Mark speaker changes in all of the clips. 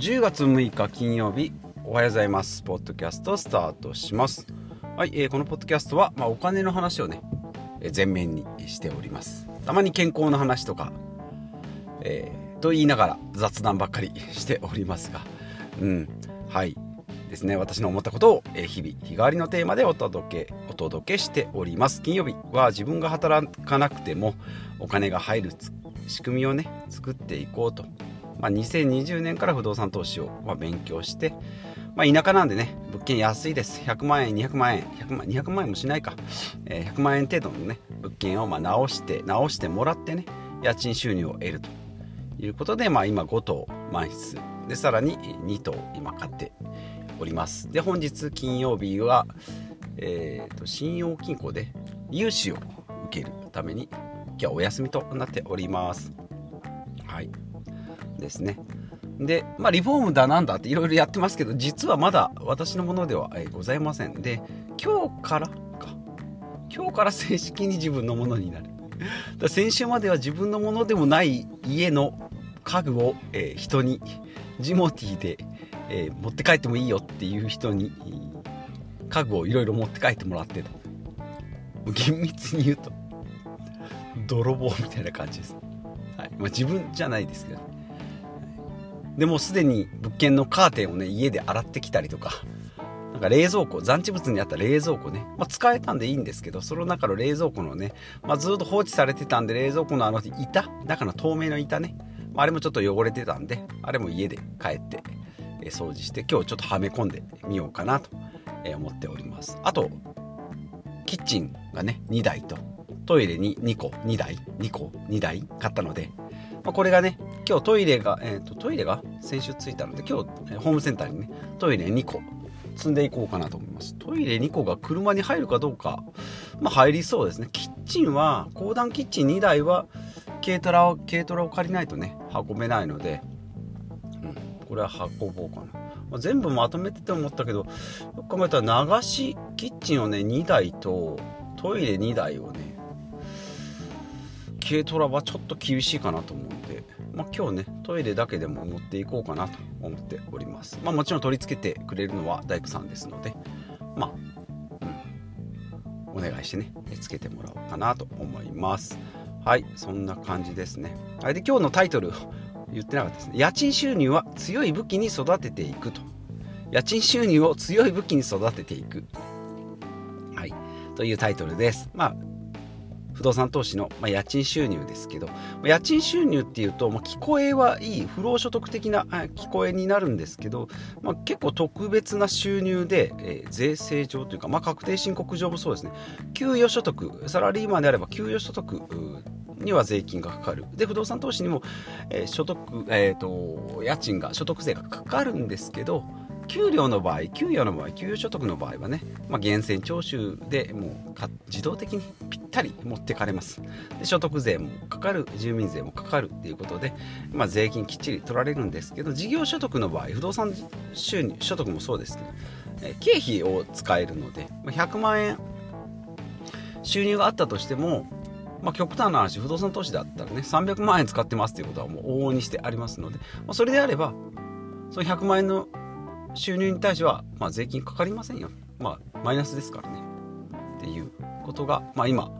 Speaker 1: 10月6日金曜日おはようございます。ポッドキャストスタートします。はい、えー、このポッドキャストは、まあ、お金の話をね、え、前面にしております。たまに健康の話とか、えー、と言いながら雑談ばっかりしておりますが。うんはい。ですね。私の思ったことを、え、日々日替わりのテーマでお届けお届けしております。金曜日は自分が働かなくてもお金が入る仕組みをね作っていこうとまあ、2020年から不動産投資をま勉強して、まあ、田舎なんでね、物件安いです。100万円、200万円、100万 ,200 万円もしないか、えー、100万円程度のね、物件をま直して、直してもらってね、家賃収入を得るということで、まあ、今5棟満室で、さらに2棟今買っております。で、本日金曜日は、えーと、信用金庫で融資を受けるために、今日はお休みとなっております。ですね。で、まあ、リフォームだなんだっていろいろやってますけど、実はまだ私のものではございません。で、今日からか。今日から正式に自分のものになる。だ先週までは自分のものでもない家の家具を、えー、人に、ジモティで、えー、持って帰ってもいいよっていう人に、家具をいろいろ持って帰ってもらってた。厳密に言うと、泥棒みたいな感じです。はいまあ、自分じゃないですけど、でもすでに物件のカーテンをね家で洗ってきたりとかなんか冷蔵庫残地物にあった冷蔵庫ね、まあ、使えたんでいいんですけどその中の冷蔵庫のね、まあ、ずっと放置されてたんで冷蔵庫のあの板中の透明の板ね、まあ、あれもちょっと汚れてたんであれも家で帰って掃除して今日ちょっとはめ込んでみようかなと思っております。あとキッチンがね2台とトイレに2個2台2個2台買ったのでまあ、これがね、今日トイレが、えっ、ー、と、トイレが？先週着いたので、今日、ホームセンターにね、トイレ2個積んでいこうかなと思います。トイレ2個が車に入るかどうか、まあ、入りそうですね。キッチンは、公団キッチン2台は、軽トラを、軽トラを借りないとね、運べないので、うん、これは運ぼうかな。まあ、全部まとめてて思ったけど、よく考えたら流しキッチンをね、2台と、トイレ2台をね、軽トラはちょっと厳しいかなと思うんで、まあ、今日ねトイレだけでも持っていこうかなと思っております、まあ、もちろん取り付けてくれるのは大工さんですのでまあ、うん、お願いしてねつけてもらおうかなと思います。はいそんな感じですね。はいで今日のタイトル言ってなかったですね。家賃収入は強い武器に育てていくと。家賃収入を強い武器に育てていく。はいというタイトルです。まあ不動産投資の、まあ、家賃収入ですけど、家賃収入っていうと、まあ、聞こえはいい、不労所得的な聞こえになるんですけど、まあ、結構特別な収入で、えー、税制上というか、まあ、確定申告上もそうですね、給与所得、サラリーマンであれば給与所得には税金がかかる。で、不動産投資にも、えー、所得、えっ、ー、と、家賃が、所得税がかかるんですけど、給料の場合、給与の場合、給与所得の場合はね、まあ、源泉徴収でもう自動的にぴったり持ってかれます。で所得税もかかる、住民税もかかるっていうことで、まあ、税金きっちり取られるんですけど、事業所得の場合、不動産収入、所得もそうですけど、え経費を使えるので、まあ、100万円収入があったとしても、まあ、極端な話、不動産投資だったらね、300万円使ってますっていうことはもう往々にしてありますので、まあ、それであれば、その100万円の収入に対しては、まあ、税金かかりませんよ。まあ、マイナスですからね。っていうことが、まあ、今、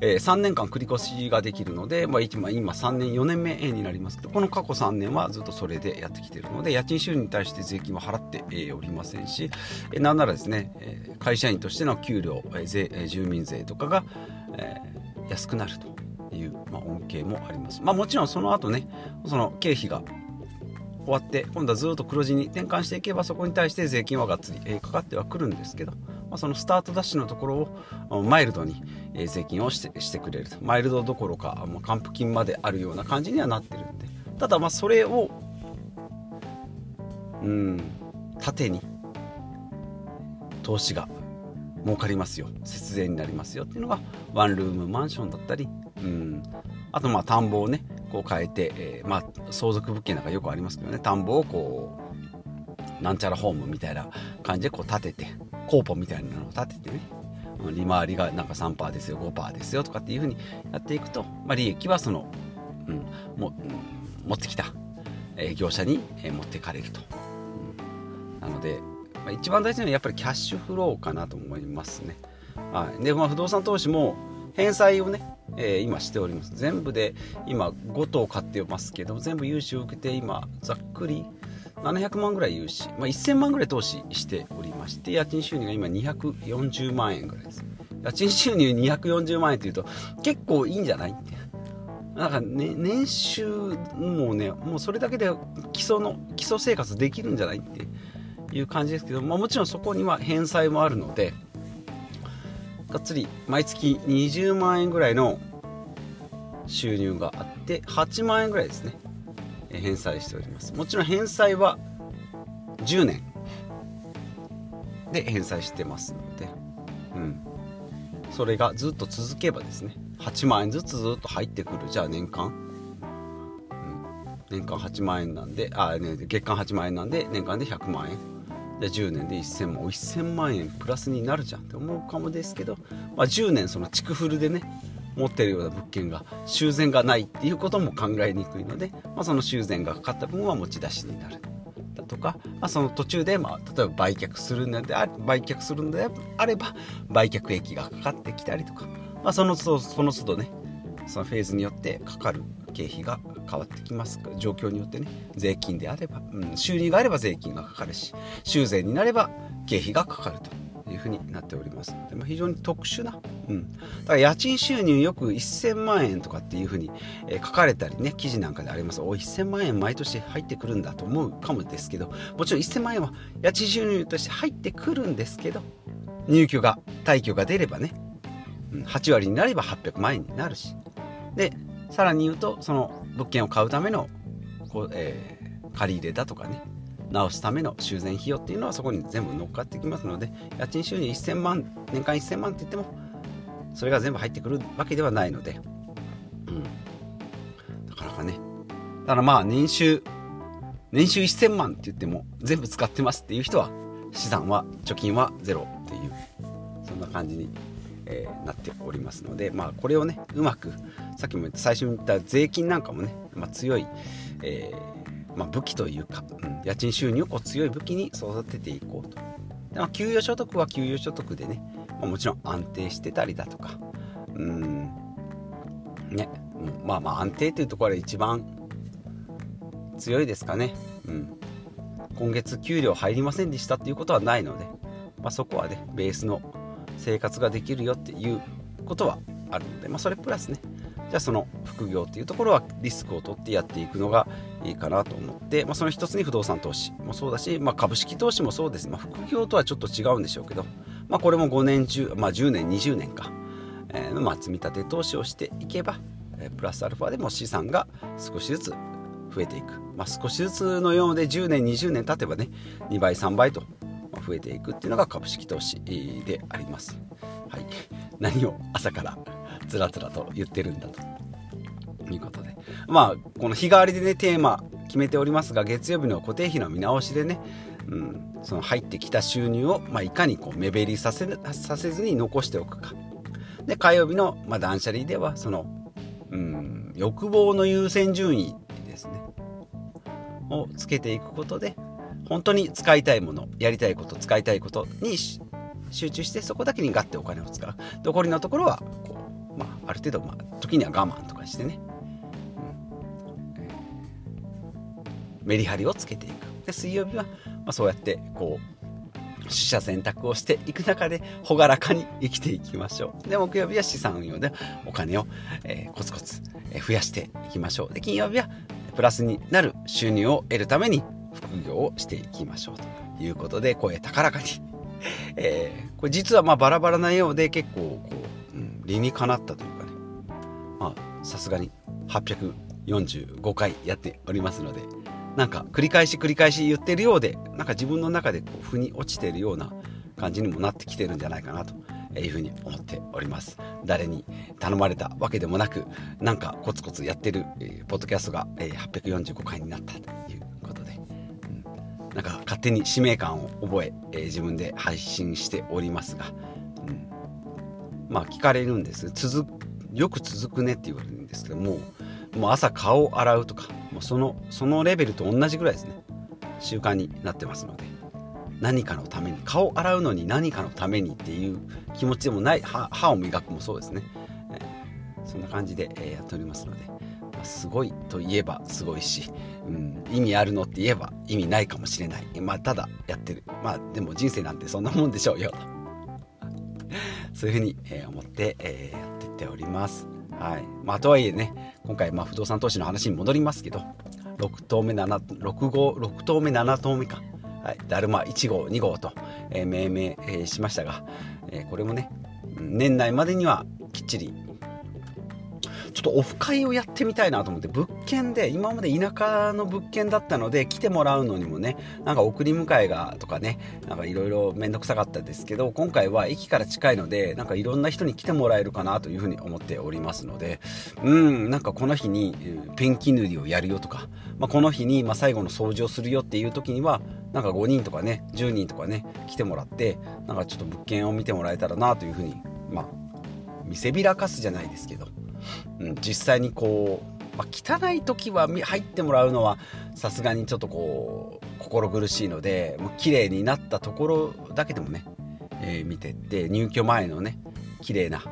Speaker 1: えー、3年間繰り越しができるので、まあ、今今3年4年目になりますけどこの過去3年はずっとそれでやってきているので家賃収入に対して税金は払っておりませんし、えー、なんならですね、えー、会社員としての給料、えー、税住民税とかが、えー、安くなるという、まあ、恩恵もあります、まあ、もちろんその後ねその経費が終わって今度はずっと黒字に転換していけばそこに対して税金はがっつり、えかかってはくるんですけど、まあ、そのスタートダッシュのところをマイルドに、え税金をしてしてくれる。とマイルドどころかもう還付金まであるような感じにはなってるんで。ただまあそれをうん縦に投資が儲かりますよ。節税になりますよっていうのがワンルームマンションだったりうん。あとまあ田んぼをねこう変えて、えー、まあ相続物件なんかよくありますけどね。田んぼをこうなんちゃらホームみたいな感じでこう建ててコーポみたいなのを建ててね。利回りがなんか3%ですよ5%ですよとかっていうふうにやっていくと、まあ、利益はその、うん、も持ってきたえ業者に、え持ってかれると、うん、なので、まあ、一番大事なのはやっぱりキャッシュフローかなと思いますね、はい、で、まあ、不動産投資も返済をね、えー、今しております。全部で今5棟買ってますけど全部融資を受けて今ざっくり700万ぐらい融資、まあ、1000万ぐらい投資しておりまして家賃収入が今240万円ぐらいです。家賃収入240万円っていうと結構いいんじゃないって。なんか、ね、年収もうねもうそれだけで基礎の基礎生活できるんじゃないっていう感じですけど、まあ、もちろんそこには返済もあるのでがっつり毎月20万円ぐらいの収入があって8万円ぐらいですね。返済しております。もちろん返済は10年。で返済してますので、うん、それがずっと続けばですね8万円ずつずっと入ってくる。じゃあ年間、うん、年間8万円なんであ、ね、月間8万円なんで年間で100万円。で10年で1000万1000万円プラスになるじゃんって思うかもですけど、まあ、10年その築古でね持ってるような物件が修繕がないっていうことも考えにくいので、まあ、その修繕がかかった分は持ち出しになる。だとか、まあ、その途中で、まあ、例えば売却するのであ売却するのであれば売却益がかかってきたりとか、まあ、そのその都度ねそのフェーズによってかかる経費が変わってきます。状況によってね税金であれば、うん、収入があれば税金がかかるし修繕になれば経費がかかるというふうになっております。で、まあ、非常に特殊な、うん、だから家賃収入よく1000万円とかっていうふうに、え、書かれたりね記事なんかであります。お1000万円毎年入ってくるんだと思うかもですけどもちろん1000万円は家賃収入として入ってくるんですけど入居が退去が出ればね8割になれば800万円になるし。でさらに言うとその物件を買うためのこう、えー、借り入れだとかね直すための修繕費用っていうのはそこに全部乗っかってきますので家賃収入1000万年間1000万って言ってもそれが全部入ってくるわけではないので、うん、なかなかね。ただまあ年収年収1000万って言っても全部使ってますっていう人は資産は貯金はゼロっていうそんな感じにえー、なっておりますので、まあ、これをねうまくさっきも言った最初に言った税金なんかもね、まあ、強い、えー、まあ、武器というか、うん、家賃収入をこう強い武器に育てていこうと。で、まあ、給与所得は給与所得でね、まあ、もちろん安定してたりだとかうんねまあまあ安定というところが一番強いですかね、うん、今月給料入りませんでしたっていうことはないので、まあ、そこはねベースの生活ができるよっていうことはあるので、まあ、それプラスね。じゃあその副業っていうところはリスクを取ってやっていくのがいいかなと思って、まあ、その一つに不動産投資もそうだし、まあ、株式投資もそうです、まあ、副業とはちょっと違うんでしょうけど、まあ、これも5年10、まあ、10年20年か、えーまあ、積み立て投資をしていけば、えー、プラスアルファでも資産が少しずつ増えていく、まあ、少しずつのようで10年20年経てばね2倍3倍と増えていくっていうのが株式投資であります。はい、何を朝からつらつらと言ってるんだということで。まあこの日替わりでねテーマ決めておりますが月曜日の固定費の見直しでね、うん、その入ってきた収入を、まあ、いかにこう目減りさせさせずに残しておくか。で火曜日の、まあ、断捨離ではその、うん、欲望の優先順位ですね。をつけていくことで本当に使いたいものやりたいこと使いたいことに集中してそこだけにガッてお金を使う。残りのところはこう、まあ、ある程度、まあ、時には我慢とかしてね、うん、メリハリをつけていく。で水曜日は、まあ、そうやってこう取捨選択をしていく中で朗らかに生きていきましょう。で木曜日は資産運用でお金を、えー、コツコツ増やしていきましょう。で金曜日はプラスになる収入を得るために副業をしていきましょうということで声高らかに。えー、これ実はまあバラバラなようで結構こう、うん、理にかなったというかね。まあさすがに845回やっておりますのでなんか繰り返し繰り返し言ってるようでなんか自分の中でこう腑に落ちてるような感じにもなってきてるんじゃないかなというふうに思っております。誰に頼まれたわけでもなくなんかコツコツやってる、えー、ポッドキャストが、えー、845回になったというなんか勝手に使命感を覚ええー、自分で配信しておりますが、うん、まあ聞かれるんです。続よく続くねって言われるんですけどももう朝顔を洗うとかもうそのそのレベルと同じぐらいですね。習慣になってますので。何かのために顔洗うのに何かのためにっていう気持ちでもない歯を磨くもそうですね、えー、そんな感じで、えー、やっておりますので、すごいといえばすごいし、うん、意味あるのって言えば意味ないかもしれない。まあただやってる。まあでも人生なんてそんなもんでしょうよ。と そういうふうに、えー、思って、えー、やってっております。はい。まあとはいえね今回まあ不動産投資の話に戻りますけど6棟目7 6号6棟目7棟目か。はい、だるま1号2号と、えー、命名、えー、しましたが、えー、これもね年内までにはきっちりちょっとオフ会をやってみたいなと思って物件で今まで田舎の物件だったので来てもらうのにもねなんか送り迎えがとかねなんかいろいろ面倒くさかったですけど今回は駅から近いのでなんかいろんな人に来てもらえるかなというふうに思っておりますのでうんなんかこの日にペンキ塗りをやるよとか、まあ、この日にま最後の掃除をするよっていう時にはなんか5人とかね10人とかね来てもらってなんかちょっと物件を見てもらえたらなというふうにまあ見せびらかすじゃないですけど。うん、実際にこう、まあ、汚い時は入ってもらうのはさすがにちょっとこう心苦しいのでもう綺麗になったところだけでもね、えー、見てって入居前のね綺麗な、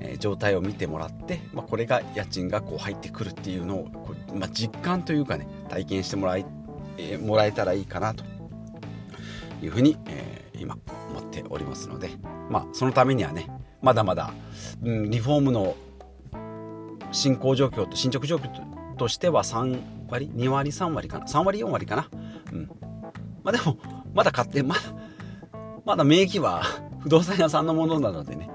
Speaker 1: え、状態を見てもらって、まあ、これが家賃がこう入ってくるっていうのをこう、まあ、実感というかね体験してもらい、えー、もらえたらいいかなと。いうふうに、え今思っておりますのでまあそのためにはねまだまだ、うん、リフォームの進行状況と進捗状況としては3割2割3割かな。3割4割かな。うん。まあでもまだ買ってまだまだ名義は 不動産屋さんのものなのでね。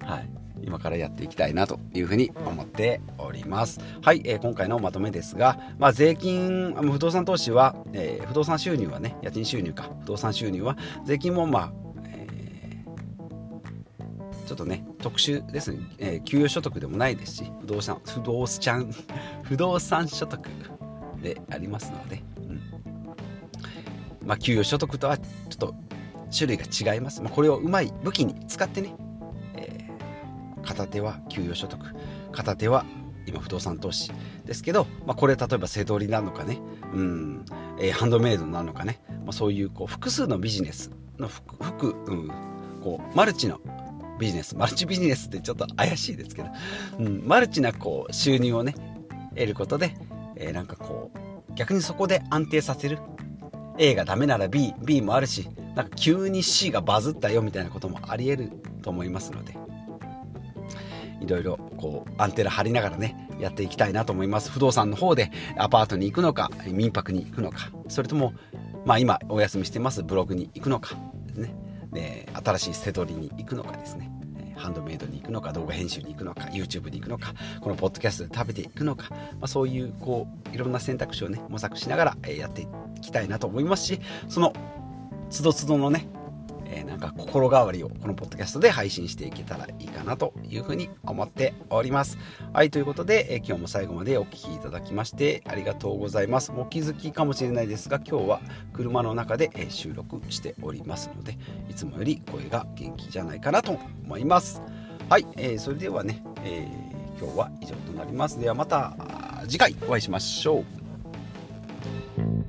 Speaker 1: はい。今からやっていきたいなというふうに思っております。はい、えー、今回のまとめですが、まあ、税金、不動産投資は、えー、不動産収入はね、家賃収入か、不動産収入は、税金もまあ、ちょっとね特殊ですね、えー、給与所得でもないですし不動産不動産 不動産所得でありますので、うん。まあ、給与所得とはちょっと種類が違います、まあ、これをうまい武器に使ってね、えー、片手は給与所得片手は今不動産投資ですけど、まあ、これ例えば背取りなのかね、うん。えー、ハンドメイドなのかね、まあ、そういうこう複数のビジネスの服、うん、こうマルチのビジネスマルチビジネスってちょっと怪しいですけど、うん、マルチなこう収入をね得ることで、えー、なんかこう逆にそこで安定させる。A がダメなら BB もあるしなんか急に C がバズったよみたいなこともありえると思いますので。いろいろこうアンテナ張りながらねやっていきたいなと思います。不動産の方でアパートに行くのか民泊に行くのか。それともまあ今お休みしてますブログに行くのか。ですね。ね新しい捨て取りに行くのかですね。ハンドメイドに行くのか動画編集に行くのか YouTube に行くのかこのポッドキャストで食べていくのか、まあ、そういうこういろんな選択肢をね模索しながら、やっていきたいなと思いますしそのつどつどのねえー、なんか心変わりをこのポッドキャストで配信していけたらいいかなというふうに思っております。はい、ということで、えー、今日も最後までお聴きいただきましてありがとうございます。お気づきかもしれないですが、今日は車の中で、え、収録しておりますので、いつもより声が元気じゃないかなと思います。はい、えー、それではね、え今日は以上となります。ではまた次回お会いしましょう。